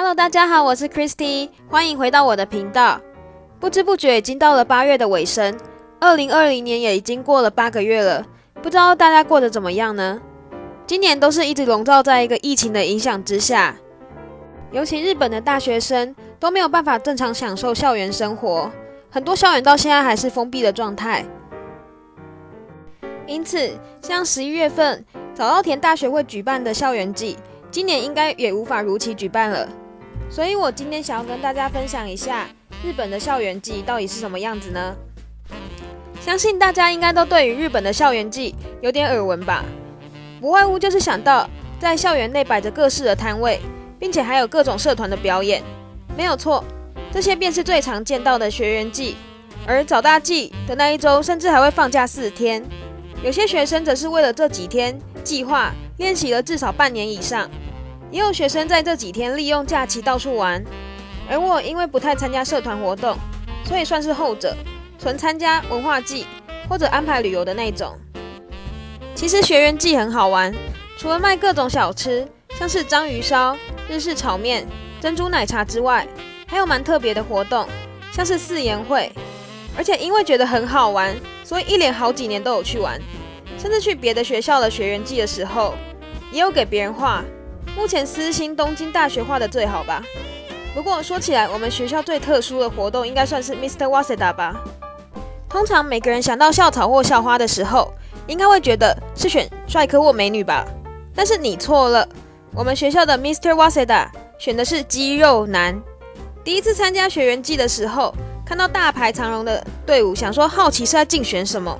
Hello，大家好，我是 Christy，欢迎回到我的频道。不知不觉已经到了八月的尾声，二零二零年也已经过了八个月了，不知道大家过得怎么样呢？今年都是一直笼罩在一个疫情的影响之下，尤其日本的大学生都没有办法正常享受校园生活，很多校园到现在还是封闭的状态。因此，像十一月份早稻田大学会举办的校园季，今年应该也无法如期举办了。所以我今天想要跟大家分享一下日本的校园季到底是什么样子呢？相信大家应该都对于日本的校园季有点耳闻吧？不外乎就是想到在校园内摆着各式的摊位，并且还有各种社团的表演。没有错，这些便是最常见到的学员季。而早大季的那一周，甚至还会放假四天。有些学生则是为了这几天计划练习了至少半年以上，也有学生在这几天利用假期到处玩。而我因为不太参加社团活动，所以算是后者，纯参加文化季或者安排旅游的那种。其实学员季很好玩，除了卖各种小吃，像是章鱼烧、日式炒面、珍珠奶茶之外，还有蛮特别的活动，像是四言会。而且因为觉得很好玩，所以一连好几年都有去玩，甚至去别的学校的学员季的时候，也有给别人画。目前私心东京大学画的最好吧。不过说起来，我们学校最特殊的活动应该算是 Mr. Waseda 吧。通常每个人想到校草或校花的时候，应该会觉得是选帅哥或美女吧。但是你错了，我们学校的 Mr. Waseda 选的是肌肉男。第一次参加学园季的时候。看到大排长龙的队伍，想说好奇是在竞选什么，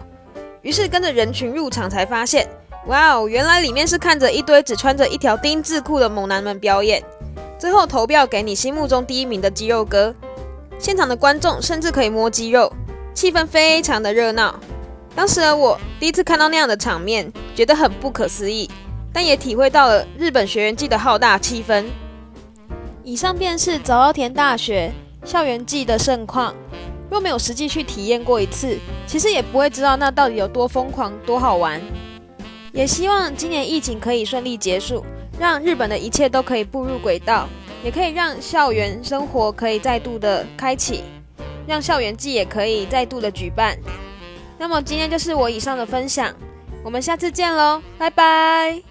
于是跟着人群入场，才发现，哇哦，原来里面是看着一堆只穿着一条丁字裤的猛男们表演，最后投票给你心目中第一名的肌肉哥。现场的观众甚至可以摸肌肉，气氛非常的热闹。当时的我第一次看到那样的场面，觉得很不可思议，但也体会到了日本学园季的浩大气氛。以上便是早稻田大学。校园季的盛况，若没有实际去体验过一次，其实也不会知道那到底有多疯狂、多好玩。也希望今年疫情可以顺利结束，让日本的一切都可以步入轨道，也可以让校园生活可以再度的开启，让校园季也可以再度的举办。那么今天就是我以上的分享，我们下次见喽，拜拜。